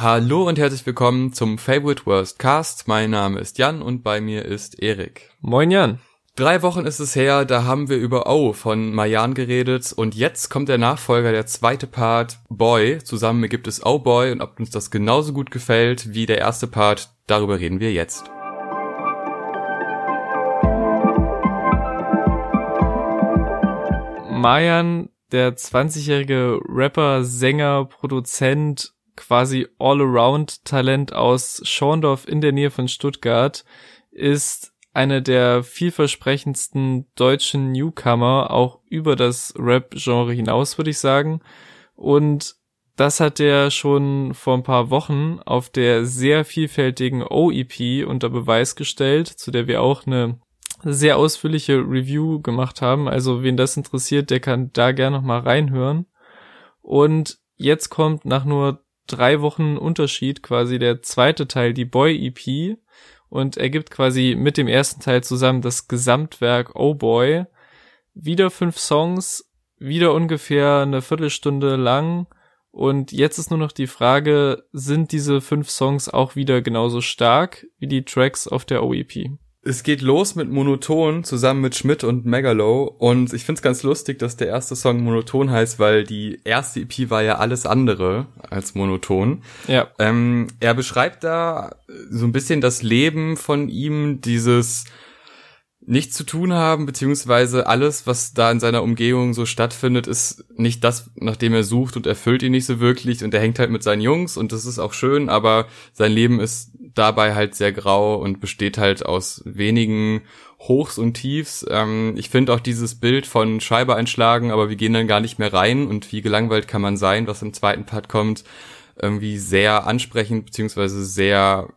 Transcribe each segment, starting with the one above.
Hallo und herzlich willkommen zum Favorite Worst Cast. Mein Name ist Jan und bei mir ist Erik. Moin Jan. Drei Wochen ist es her, da haben wir über O von Mayan geredet und jetzt kommt der Nachfolger, der zweite Part, Boy. Zusammen gibt es Oh Boy und ob uns das genauso gut gefällt wie der erste Part, darüber reden wir jetzt. Mayan, der 20-jährige Rapper, Sänger, Produzent, quasi All-Around-Talent aus Schorndorf in der Nähe von Stuttgart, ist eine der vielversprechendsten deutschen Newcomer, auch über das Rap-Genre hinaus, würde ich sagen. Und das hat er schon vor ein paar Wochen auf der sehr vielfältigen OEP unter Beweis gestellt, zu der wir auch eine sehr ausführliche Review gemacht haben. Also wen das interessiert, der kann da gerne noch mal reinhören. Und jetzt kommt nach nur drei Wochen Unterschied quasi der zweite Teil, die Boy EP, und ergibt quasi mit dem ersten Teil zusammen das Gesamtwerk Oh Boy. Wieder fünf Songs, wieder ungefähr eine Viertelstunde lang. Und jetzt ist nur noch die Frage, sind diese fünf Songs auch wieder genauso stark wie die Tracks auf der OEP? Es geht los mit Monoton zusammen mit Schmidt und Megalo und ich find's ganz lustig, dass der erste Song Monoton heißt, weil die erste EP war ja alles andere als Monoton. Ja. Ähm, er beschreibt da so ein bisschen das Leben von ihm, dieses nichts zu tun haben, beziehungsweise alles, was da in seiner Umgebung so stattfindet, ist nicht das, nach dem er sucht und erfüllt ihn nicht so wirklich und er hängt halt mit seinen Jungs und das ist auch schön, aber sein Leben ist dabei halt sehr grau und besteht halt aus wenigen Hochs und Tiefs. Ähm, ich finde auch dieses Bild von Scheibe einschlagen, aber wir gehen dann gar nicht mehr rein und wie gelangweilt kann man sein, was im zweiten Part kommt, irgendwie sehr ansprechend, beziehungsweise sehr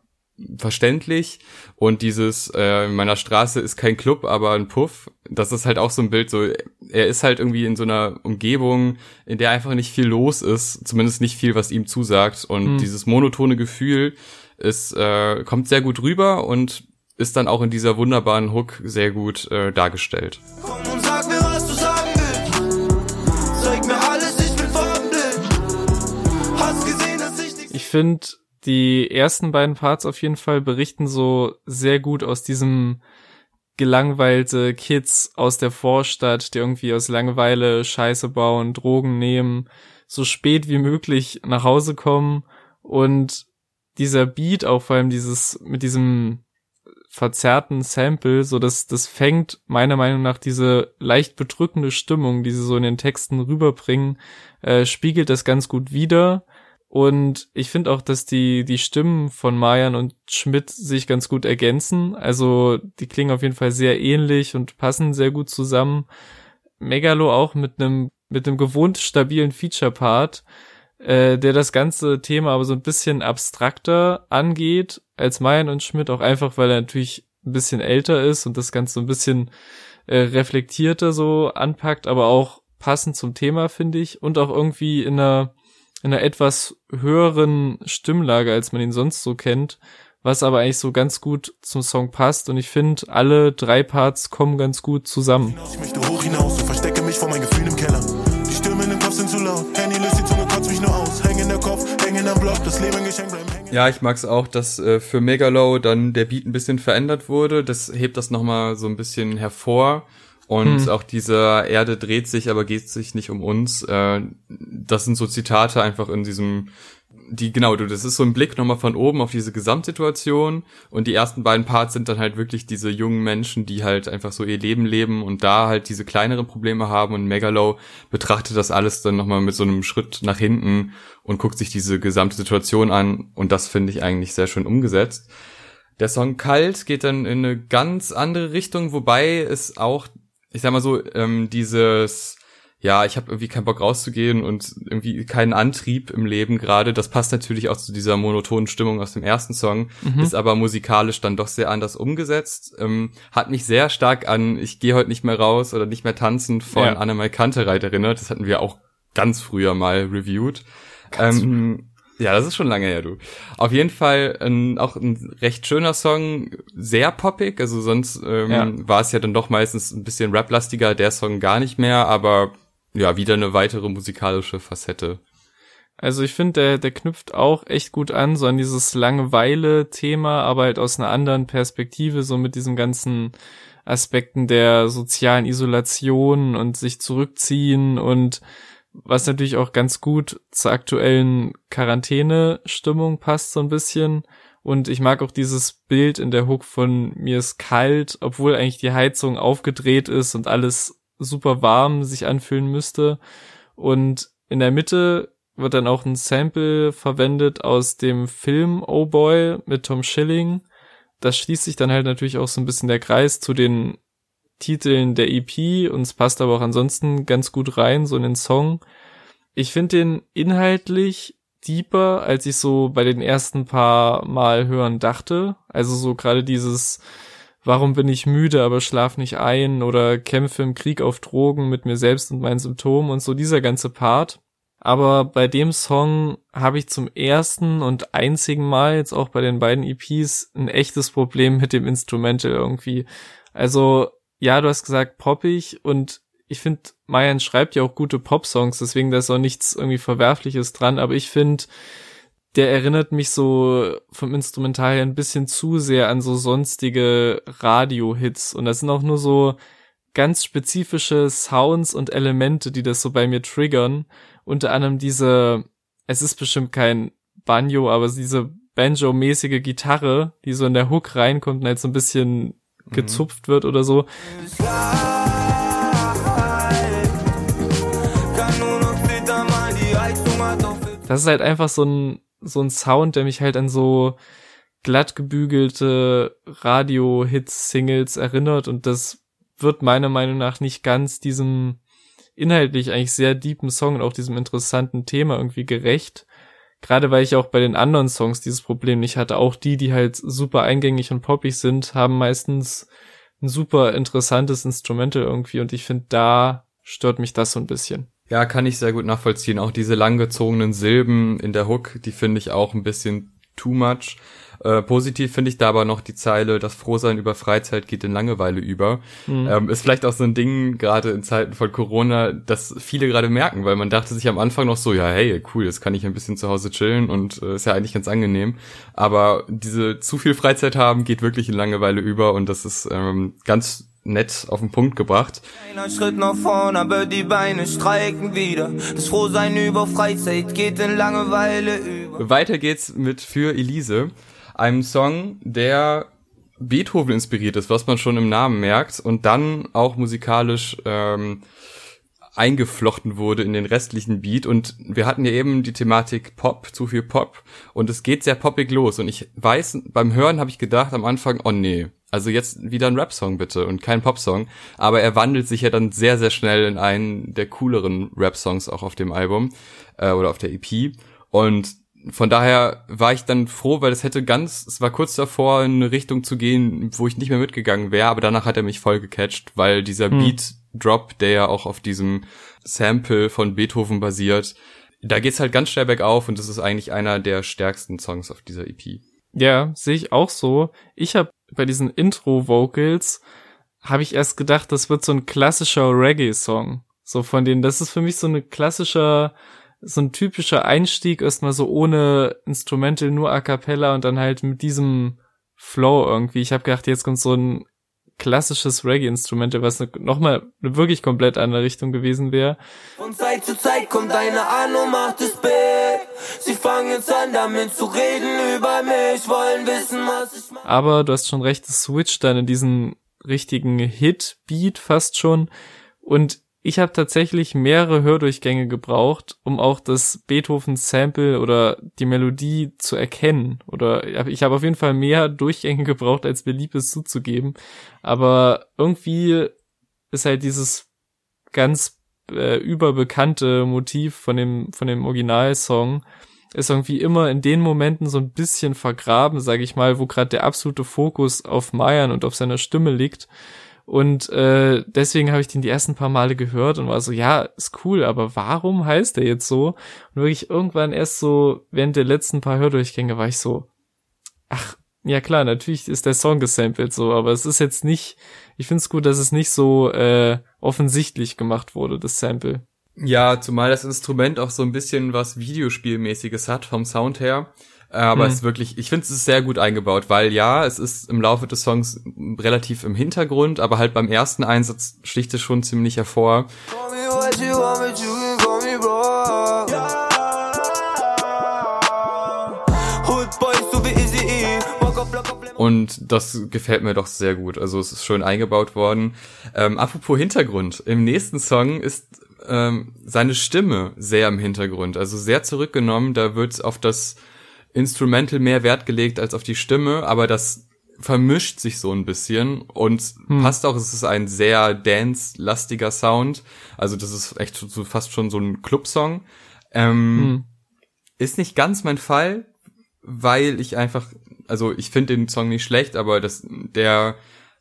verständlich und dieses äh, in meiner Straße ist kein Club, aber ein Puff, das ist halt auch so ein Bild so er ist halt irgendwie in so einer Umgebung, in der einfach nicht viel los ist, zumindest nicht viel, was ihm zusagt und mhm. dieses monotone Gefühl ist äh, kommt sehr gut rüber und ist dann auch in dieser wunderbaren Hook sehr gut äh, dargestellt. Komm und sag mir, was du sagen willst. Zeig mir alles, ich bin farbenblind. Hast gesehen, dass ich Ich finde die ersten beiden Parts auf jeden Fall berichten so sehr gut aus diesem gelangweilte Kids aus der Vorstadt, die irgendwie aus Langeweile Scheiße bauen, Drogen nehmen, so spät wie möglich nach Hause kommen. Und dieser Beat, auch vor allem dieses, mit diesem verzerrten Sample, so dass das fängt meiner Meinung nach diese leicht bedrückende Stimmung, die sie so in den Texten rüberbringen, äh, spiegelt das ganz gut wider und ich finde auch, dass die, die Stimmen von Mayan und Schmidt sich ganz gut ergänzen. Also die klingen auf jeden Fall sehr ähnlich und passen sehr gut zusammen. Megalo auch mit einem mit einem gewohnt stabilen Feature-Part, äh, der das ganze Thema aber so ein bisschen abstrakter angeht als Mayan und Schmidt, auch einfach, weil er natürlich ein bisschen älter ist und das Ganze so ein bisschen äh, reflektierter so anpackt, aber auch passend zum Thema, finde ich, und auch irgendwie in einer in einer etwas höheren Stimmlage, als man ihn sonst so kennt, was aber eigentlich so ganz gut zum Song passt und ich finde, alle drei Parts kommen ganz gut zusammen. Ich möchte hoch hinaus und verstecke mich vor meinen Gefühlen im Keller. Die Stürme den Kopf sind zu laut, Handy löst die Zunge, kotzt mich nur aus. Häng in der Kopf, häng in der Block, das Leben geschenkt bleiben hängen. Ja, ich mag's auch, dass äh, für Megalow dann der Beat ein bisschen verändert wurde. Das hebt das nochmal so ein bisschen hervor. Und hm. auch dieser Erde dreht sich, aber geht sich nicht um uns. Äh, das sind so Zitate einfach in diesem, die, genau, du, das ist so ein Blick nochmal von oben auf diese Gesamtsituation. Und die ersten beiden Parts sind dann halt wirklich diese jungen Menschen, die halt einfach so ihr Leben leben und da halt diese kleineren Probleme haben. Und Megalow betrachtet das alles dann nochmal mit so einem Schritt nach hinten und guckt sich diese gesamte Situation an. Und das finde ich eigentlich sehr schön umgesetzt. Der Song Kalt geht dann in eine ganz andere Richtung, wobei es auch ich sag mal so, ähm, dieses, ja, ich habe irgendwie keinen Bock rauszugehen und irgendwie keinen Antrieb im Leben gerade. Das passt natürlich auch zu dieser monotonen Stimmung aus dem ersten Song, mhm. ist aber musikalisch dann doch sehr anders umgesetzt. Ähm, hat mich sehr stark an Ich gehe heute nicht mehr raus oder nicht mehr tanzen von ja. Annemal Kantereit erinnert. Das hatten wir auch ganz früher mal reviewed. Ähm, ja, das ist schon lange her, du. Auf jeden Fall ein, auch ein recht schöner Song, sehr poppig. Also sonst ähm, ja. war es ja dann doch meistens ein bisschen rap-lastiger, der Song gar nicht mehr, aber ja, wieder eine weitere musikalische Facette. Also ich finde, der, der knüpft auch echt gut an, so an dieses Langeweile-Thema, aber halt aus einer anderen Perspektive, so mit diesen ganzen Aspekten der sozialen Isolation und sich zurückziehen und was natürlich auch ganz gut zur aktuellen Quarantäne-Stimmung passt, so ein bisschen. Und ich mag auch dieses Bild in der Hook von mir ist kalt, obwohl eigentlich die Heizung aufgedreht ist und alles super warm sich anfühlen müsste. Und in der Mitte wird dann auch ein Sample verwendet aus dem Film Oh Boy mit Tom Schilling. Das schließt sich dann halt natürlich auch so ein bisschen der Kreis zu den Titeln der EP und es passt aber auch ansonsten ganz gut rein, so in den Song. Ich finde den inhaltlich deeper, als ich so bei den ersten paar Mal hören dachte. Also so gerade dieses, warum bin ich müde, aber schlaf nicht ein oder kämpfe im Krieg auf Drogen mit mir selbst und meinen Symptomen und so dieser ganze Part. Aber bei dem Song habe ich zum ersten und einzigen Mal jetzt auch bei den beiden EPs ein echtes Problem mit dem Instrumental irgendwie. Also ja, du hast gesagt poppig und ich finde, Mayan schreibt ja auch gute Pop-Songs, deswegen da ist auch nichts irgendwie Verwerfliches dran, aber ich finde, der erinnert mich so vom Instrumental her ein bisschen zu sehr an so sonstige Radio-Hits und das sind auch nur so ganz spezifische Sounds und Elemente, die das so bei mir triggern. Unter anderem diese, es ist bestimmt kein Banjo, aber diese Banjo-mäßige Gitarre, die so in der Hook reinkommt und halt so ein bisschen. Gezupft wird oder so. Das ist halt einfach so ein, so ein Sound, der mich halt an so glatt gebügelte Radio-Hits-Singles erinnert und das wird meiner Meinung nach nicht ganz diesem inhaltlich eigentlich sehr deepen Song und auch diesem interessanten Thema irgendwie gerecht. Gerade weil ich auch bei den anderen Songs dieses Problem nicht hatte. Auch die, die halt super eingängig und poppig sind, haben meistens ein super interessantes Instrumental irgendwie und ich finde, da stört mich das so ein bisschen. Ja, kann ich sehr gut nachvollziehen. Auch diese langgezogenen Silben in der Hook, die finde ich auch ein bisschen too much. Äh, positiv finde ich da aber noch die Zeile, das Frohsein über Freizeit geht in Langeweile über. Mhm. Ähm, ist vielleicht auch so ein Ding, gerade in Zeiten von Corona, dass viele gerade merken, weil man dachte sich am Anfang noch so, ja, hey, cool, jetzt kann ich ein bisschen zu Hause chillen und äh, ist ja eigentlich ganz angenehm. Aber diese zu viel Freizeit haben, geht wirklich in Langeweile über und das ist ähm, ganz nett auf den Punkt gebracht. Einer Schritt nach vorn, aber die Beine streiken wieder. Das Frohsein über Freizeit geht in Langeweile über. Weiter geht's mit Für Elise einem Song, der Beethoven inspiriert ist, was man schon im Namen merkt, und dann auch musikalisch ähm, eingeflochten wurde in den restlichen Beat. Und wir hatten ja eben die Thematik Pop, zu viel Pop, und es geht sehr poppig los. Und ich weiß, beim Hören habe ich gedacht am Anfang, oh nee, also jetzt wieder ein Rap-Song bitte und kein Pop-Song. Aber er wandelt sich ja dann sehr, sehr schnell in einen der cooleren Rap-Songs auch auf dem Album äh, oder auf der EP. Und von daher war ich dann froh, weil es hätte ganz, es war kurz davor, in eine Richtung zu gehen, wo ich nicht mehr mitgegangen wäre, aber danach hat er mich voll gecatcht, weil dieser hm. Beat-Drop, der ja auch auf diesem Sample von Beethoven basiert, da geht's halt ganz schnell bergauf und das ist eigentlich einer der stärksten Songs auf dieser EP. Ja, sehe ich auch so. Ich habe bei diesen Intro-Vocals habe ich erst gedacht, das wird so ein klassischer Reggae-Song. So von denen, das ist für mich so eine klassischer so ein typischer Einstieg, erstmal so ohne Instrumente, nur a cappella und dann halt mit diesem Flow irgendwie. Ich habe gedacht, jetzt kommt so ein klassisches Reggae-Instrumente, was nochmal eine wirklich komplett andere Richtung gewesen wäre. Von Zeit zu Zeit kommt eine an und macht es big. Sie fangen jetzt an, damit zu reden über mich, wollen wissen, was ich mache. Aber du hast schon recht, es switcht dann in diesen richtigen Hit-Beat fast schon. Und ich habe tatsächlich mehrere Hördurchgänge gebraucht, um auch das Beethoven-Sample oder die Melodie zu erkennen. Oder ich habe auf jeden Fall mehr Durchgänge gebraucht, als mir lieb ist zuzugeben. Aber irgendwie ist halt dieses ganz äh, überbekannte Motiv von dem, von dem Originalsong ist irgendwie immer in den Momenten so ein bisschen vergraben, sage ich mal, wo gerade der absolute Fokus auf Mayan und auf seiner Stimme liegt. Und äh, deswegen habe ich den die ersten paar Male gehört und war so, ja, ist cool, aber warum heißt der jetzt so? Und wirklich irgendwann erst so während der letzten paar Hördurchgänge war ich so, ach, ja klar, natürlich ist der Song gesampelt so, aber es ist jetzt nicht, ich finde es gut, dass es nicht so äh, offensichtlich gemacht wurde, das Sample. Ja, zumal das Instrument auch so ein bisschen was Videospielmäßiges hat vom Sound her. Aber hm. es ist wirklich, ich finde es ist sehr gut eingebaut, weil ja, es ist im Laufe des Songs relativ im Hintergrund, aber halt beim ersten Einsatz sticht es schon ziemlich hervor. Und das gefällt mir doch sehr gut. Also es ist schön eingebaut worden. Ähm, apropos Hintergrund. Im nächsten Song ist ähm, seine Stimme sehr im Hintergrund. Also sehr zurückgenommen. Da wird auf das Instrumental mehr Wert gelegt als auf die Stimme. Aber das vermischt sich so ein bisschen und hm. passt auch. Es ist ein sehr dance-lastiger Sound. Also das ist echt so fast schon so ein Clubsong. Ähm, hm. Ist nicht ganz mein Fall, weil ich einfach also ich finde den Song nicht schlecht, aber das, der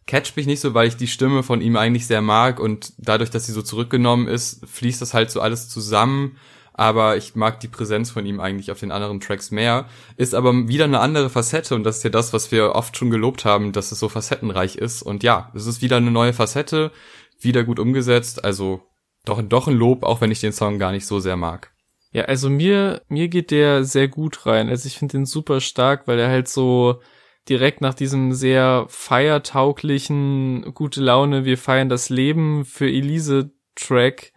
catcht mich nicht so, weil ich die Stimme von ihm eigentlich sehr mag und dadurch, dass sie so zurückgenommen ist, fließt das halt so alles zusammen. Aber ich mag die Präsenz von ihm eigentlich auf den anderen Tracks mehr. Ist aber wieder eine andere Facette und das ist ja das, was wir oft schon gelobt haben, dass es so facettenreich ist. Und ja, es ist wieder eine neue Facette, wieder gut umgesetzt. Also doch, doch ein Lob, auch wenn ich den Song gar nicht so sehr mag. Ja, also mir, mir geht der sehr gut rein. Also ich finde den super stark, weil er halt so direkt nach diesem sehr feiertauglichen, gute Laune, wir feiern das Leben für Elise Track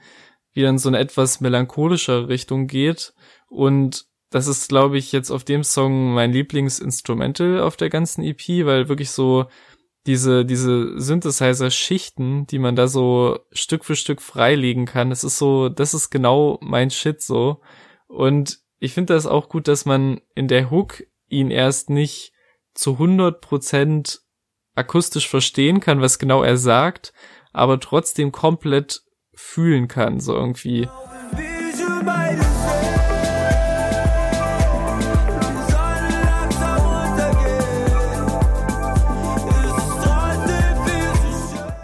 wieder in so eine etwas melancholischer Richtung geht. Und das ist, glaube ich, jetzt auf dem Song mein Lieblingsinstrumental auf der ganzen EP, weil wirklich so diese, diese Synthesizer-Schichten, die man da so Stück für Stück freilegen kann, das ist so, das ist genau mein Shit so. Und ich finde das auch gut, dass man in der Hook ihn erst nicht zu 100 Prozent akustisch verstehen kann, was genau er sagt, aber trotzdem komplett fühlen kann, so irgendwie.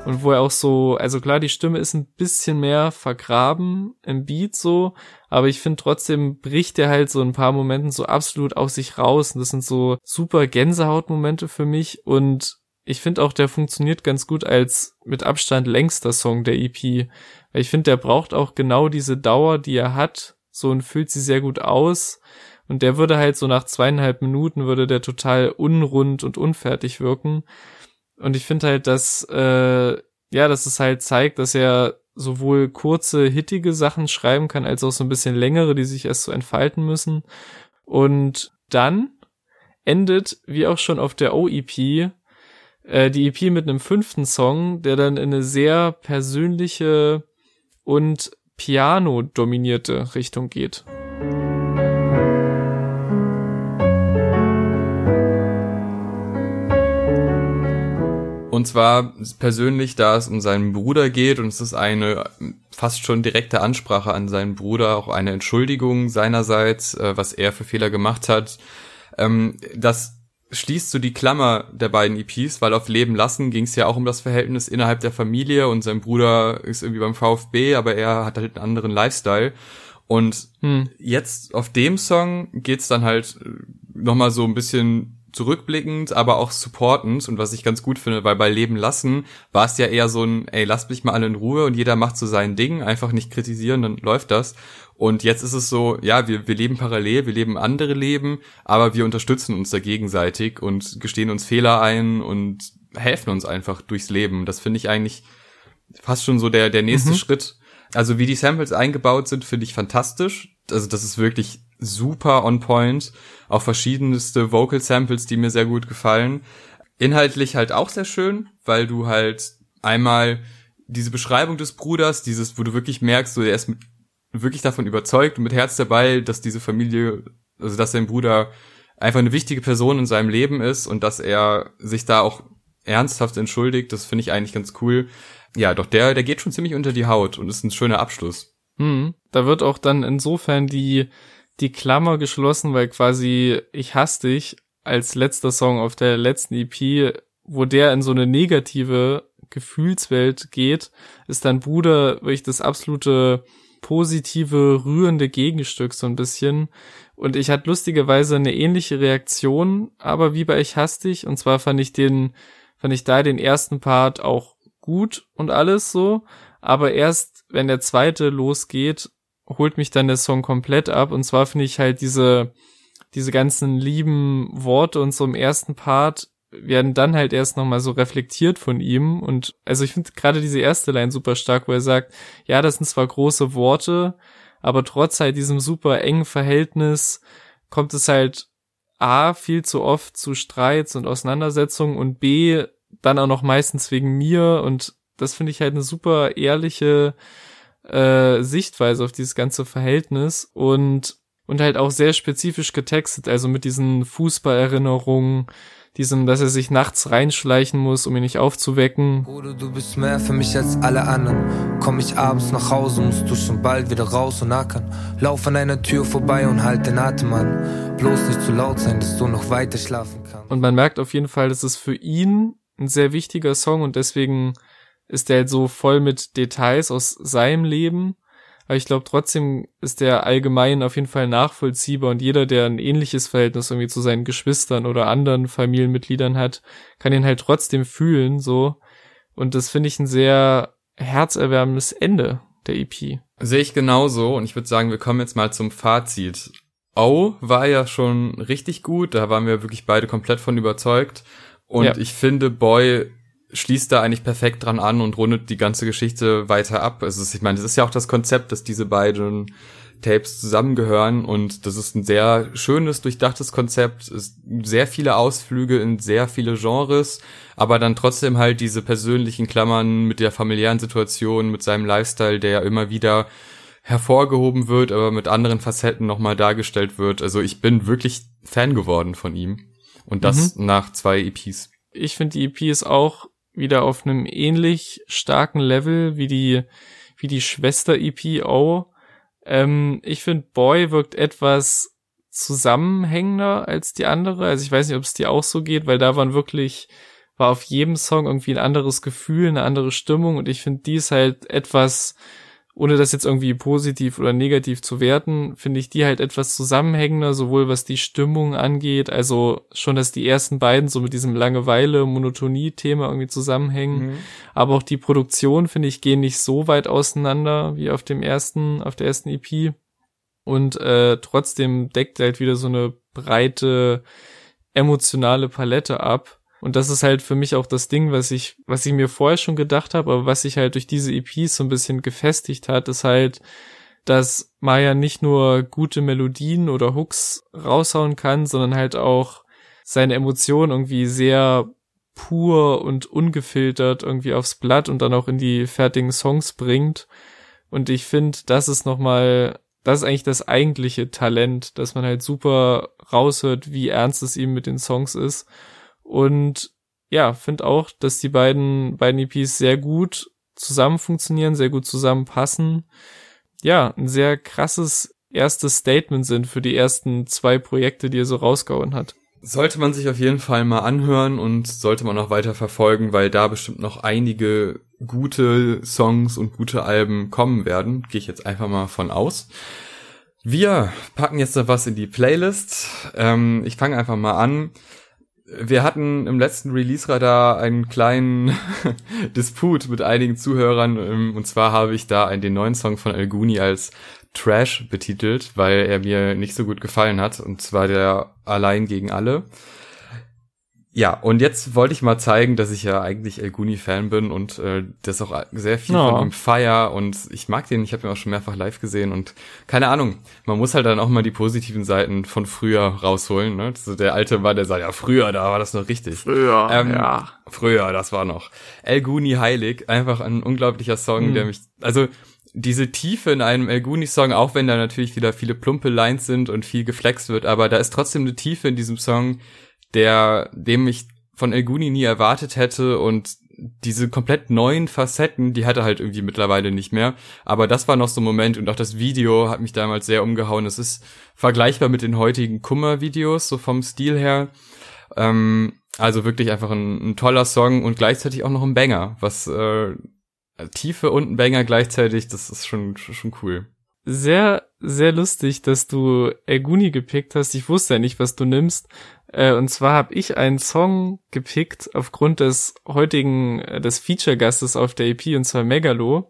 und wo er auch so, also klar, die Stimme ist ein bisschen mehr vergraben im Beat so, aber ich finde trotzdem bricht er halt so ein paar Momenten so absolut aus sich raus und das sind so super Gänsehautmomente für mich und ich finde auch, der funktioniert ganz gut als mit Abstand längster Song der EP, weil ich finde, der braucht auch genau diese Dauer, die er hat, so und füllt sie sehr gut aus. Und der würde halt so nach zweieinhalb Minuten würde der total unrund und unfertig wirken. Und ich finde halt, dass, äh, ja, dass es halt zeigt, dass er sowohl kurze, hittige Sachen schreiben kann, als auch so ein bisschen längere, die sich erst so entfalten müssen. Und dann endet, wie auch schon auf der OEP, äh, die EP mit einem fünften Song, der dann in eine sehr persönliche und Piano-dominierte Richtung geht. Und zwar persönlich, da es um seinen Bruder geht und es ist eine fast schon direkte Ansprache an seinen Bruder, auch eine Entschuldigung seinerseits, äh, was er für Fehler gemacht hat. Ähm, das schließt so die Klammer der beiden EPs, weil auf Leben lassen ging es ja auch um das Verhältnis innerhalb der Familie und sein Bruder ist irgendwie beim VfB, aber er hat halt einen anderen Lifestyle. Und hm. jetzt auf dem Song geht's dann halt äh, nochmal so ein bisschen zurückblickend, aber auch supportend und was ich ganz gut finde, weil bei Leben lassen war es ja eher so ein, ey, lasst mich mal alle in Ruhe und jeder macht so sein Ding, einfach nicht kritisieren, dann läuft das. Und jetzt ist es so, ja, wir, wir leben parallel, wir leben andere Leben, aber wir unterstützen uns da gegenseitig und gestehen uns Fehler ein und helfen uns einfach durchs Leben. Das finde ich eigentlich fast schon so der, der nächste mhm. Schritt. Also wie die Samples eingebaut sind, finde ich fantastisch. Also das ist wirklich super on point. Auch verschiedenste Vocal Samples, die mir sehr gut gefallen. Inhaltlich halt auch sehr schön, weil du halt einmal diese Beschreibung des Bruders, dieses, wo du wirklich merkst, so er ist wirklich davon überzeugt und mit Herz dabei, dass diese Familie, also dass sein Bruder einfach eine wichtige Person in seinem Leben ist und dass er sich da auch ernsthaft entschuldigt. Das finde ich eigentlich ganz cool. Ja, doch der, der geht schon ziemlich unter die Haut und ist ein schöner Abschluss. Hm, da wird auch dann insofern die die Klammer geschlossen, weil quasi Ich hasse dich als letzter Song auf der letzten EP, wo der in so eine negative Gefühlswelt geht, ist dein Bruder wirklich das absolute positive, rührende Gegenstück so ein bisschen. Und ich hatte lustigerweise eine ähnliche Reaktion, aber wie bei Ich dich. Und zwar fand ich den, fand ich da den ersten Part auch gut und alles so. Aber erst, wenn der zweite losgeht, holt mich dann der Song komplett ab. Und zwar finde ich halt diese, diese ganzen lieben Worte und so im ersten Part werden dann halt erst nochmal so reflektiert von ihm. Und also ich finde gerade diese erste Line super stark, wo er sagt, ja, das sind zwar große Worte, aber trotz halt diesem super engen Verhältnis kommt es halt A, viel zu oft zu Streits und Auseinandersetzungen und B, dann auch noch meistens wegen mir und das finde ich halt eine super ehrliche äh, Sichtweise auf dieses ganze Verhältnis und und halt auch sehr spezifisch getextet, also mit diesen Fußballerinnerungen, diesem, dass er sich nachts reinschleichen muss, um ihn nicht aufzuwecken. Bruder, du bist mehr für mich als alle anderen. Komm ich abends nach Hause, musst du schon bald wieder raus und ackern. Lauf an einer Tür vorbei und halt den Atem an. Bloß nicht zu laut sein, dass du noch weiter schlafen kannst. Und man merkt auf jeden Fall, dass es für ihn ein sehr wichtiger Song und deswegen ist der halt so voll mit Details aus seinem Leben. Aber ich glaube trotzdem ist der allgemein auf jeden Fall nachvollziehbar und jeder, der ein ähnliches Verhältnis irgendwie zu seinen Geschwistern oder anderen Familienmitgliedern hat, kann ihn halt trotzdem fühlen, so. Und das finde ich ein sehr herzerwärmendes Ende der EP. Sehe ich genauso und ich würde sagen, wir kommen jetzt mal zum Fazit. Oh war ja schon richtig gut, da waren wir wirklich beide komplett von überzeugt. Und ja. ich finde, Boy schließt da eigentlich perfekt dran an und rundet die ganze Geschichte weiter ab. Also ich meine, das ist ja auch das Konzept, dass diese beiden Tapes zusammengehören und das ist ein sehr schönes, durchdachtes Konzept, ist sehr viele Ausflüge in sehr viele Genres, aber dann trotzdem halt diese persönlichen Klammern mit der familiären Situation, mit seinem Lifestyle, der ja immer wieder hervorgehoben wird, aber mit anderen Facetten nochmal dargestellt wird. Also ich bin wirklich Fan geworden von ihm und das mhm. nach zwei EPs. Ich finde die EP ist auch wieder auf einem ähnlich starken Level wie die, wie die Schwester-EP auch. Ähm, ich finde, Boy wirkt etwas zusammenhängender als die andere. Also ich weiß nicht, ob es dir auch so geht, weil da waren wirklich, war auf jedem Song irgendwie ein anderes Gefühl, eine andere Stimmung und ich finde, die ist halt etwas ohne das jetzt irgendwie positiv oder negativ zu werten, finde ich die halt etwas zusammenhängender, sowohl was die Stimmung angeht, also schon, dass die ersten beiden so mit diesem Langeweile, Monotonie-Thema irgendwie zusammenhängen, mhm. aber auch die Produktion, finde ich, gehen nicht so weit auseinander wie auf dem ersten, auf der ersten EP und äh, trotzdem deckt halt wieder so eine breite emotionale Palette ab und das ist halt für mich auch das Ding, was ich, was ich mir vorher schon gedacht habe, aber was sich halt durch diese EPs so ein bisschen gefestigt hat, ist halt, dass Maya nicht nur gute Melodien oder Hooks raushauen kann, sondern halt auch seine Emotionen irgendwie sehr pur und ungefiltert irgendwie aufs Blatt und dann auch in die fertigen Songs bringt. Und ich finde, das ist nochmal, das ist eigentlich das eigentliche Talent, dass man halt super raushört, wie ernst es ihm mit den Songs ist. Und ja, finde auch, dass die beiden, beiden EPs sehr gut zusammen funktionieren, sehr gut zusammenpassen. Ja, ein sehr krasses erstes Statement sind für die ersten zwei Projekte, die er so rausgehauen hat. Sollte man sich auf jeden Fall mal anhören und sollte man auch weiter verfolgen, weil da bestimmt noch einige gute Songs und gute Alben kommen werden. Gehe ich jetzt einfach mal von aus. Wir packen jetzt noch was in die Playlist. Ähm, ich fange einfach mal an wir hatten im letzten Release-Radar einen kleinen Disput mit einigen Zuhörern. Ähm, und zwar habe ich da den neuen Song von El Guni als Trash betitelt, weil er mir nicht so gut gefallen hat. Und zwar der Allein gegen alle. Ja, und jetzt wollte ich mal zeigen, dass ich ja eigentlich El Guni-Fan bin und äh, das auch sehr viel oh. von ihm feier und ich mag den, ich habe ihn auch schon mehrfach live gesehen und keine Ahnung, man muss halt dann auch mal die positiven Seiten von früher rausholen. Ne? So der alte Mann, der sagt, ja früher, da war das noch richtig. Früher, ähm, ja. Früher, das war noch. El Guni Heilig, einfach ein unglaublicher Song, mhm. der mich, also diese Tiefe in einem El Guni-Song, auch wenn da natürlich wieder viele plumpe Lines sind und viel geflext wird, aber da ist trotzdem eine Tiefe in diesem Song, der, dem ich von Elguni nie erwartet hätte und diese komplett neuen Facetten, die hat er halt irgendwie mittlerweile nicht mehr. Aber das war noch so ein Moment und auch das Video hat mich damals sehr umgehauen. Es ist vergleichbar mit den heutigen Kummer-Videos, so vom Stil her. Ähm, also wirklich einfach ein, ein, toller Song und gleichzeitig auch noch ein Banger, was äh, Tiefe und ein Banger gleichzeitig, das ist schon, schon cool sehr, sehr lustig, dass du Elguni gepickt hast. Ich wusste ja nicht, was du nimmst, Äh, und zwar habe ich einen Song gepickt aufgrund des heutigen, äh, des Feature-Gastes auf der EP, und zwar Megalo.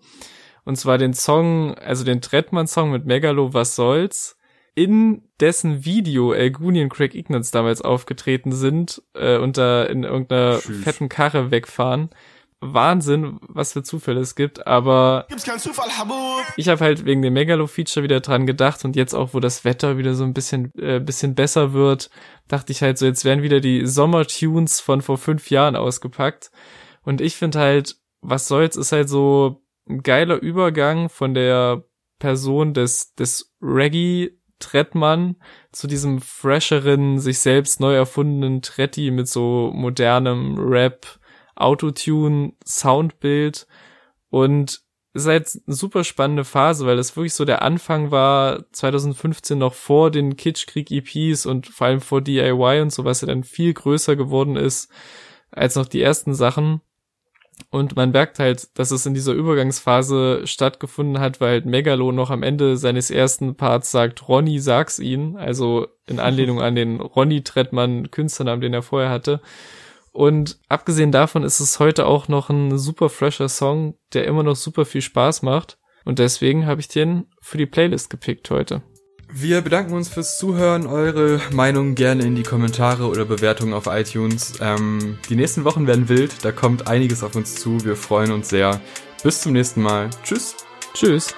Und zwar den Song, also den Trettmann-Song mit Megalo, Was soll's? in dessen Video Elguni und Craig Ignatz damals aufgetreten sind äh, und da in irgendeiner Tschüss. fetten Karre wegfahren. Wahnsinn, was für Zufälle es gibt, aber Zufall, ich habe halt wegen dem Megalo-Feature wieder dran gedacht und jetzt auch, wo das Wetter wieder so ein bisschen, äh, bisschen besser wird, dachte ich halt so, jetzt werden wieder die Sommertunes von vor fünf Jahren ausgepackt. Und ich finde halt, was soll's, ist halt so ein geiler Übergang von der Person des, des Reggae Trettmann zu diesem fresheren, sich selbst neu erfundenen Tretti mit so modernem Rap, Autotune, Soundbild und es ist halt eine super spannende Phase, weil das wirklich so der Anfang war 2015 noch vor den Kitschkrieg EPs und vor allem vor DIY und so, was ja dann viel größer geworden ist als noch die ersten Sachen. Und man merkt halt, dass es in dieser Übergangsphase stattgefunden hat, weil halt Megalo noch am Ende seines ersten Parts sagt, Ronny, sag's ihn. Also in Anlehnung an den Ronny Trettmann Künstlernamen, den er vorher hatte. Und abgesehen davon ist es heute auch noch ein super fresher Song, der immer noch super viel Spaß macht. Und deswegen habe ich den für die Playlist gepickt heute. Wir bedanken uns fürs Zuhören. Eure Meinung gerne in die Kommentare oder Bewertungen auf iTunes. Ähm, die nächsten Wochen werden wild. Da kommt einiges auf uns zu. Wir freuen uns sehr. Bis zum nächsten Mal. Tschüss. Tschüss.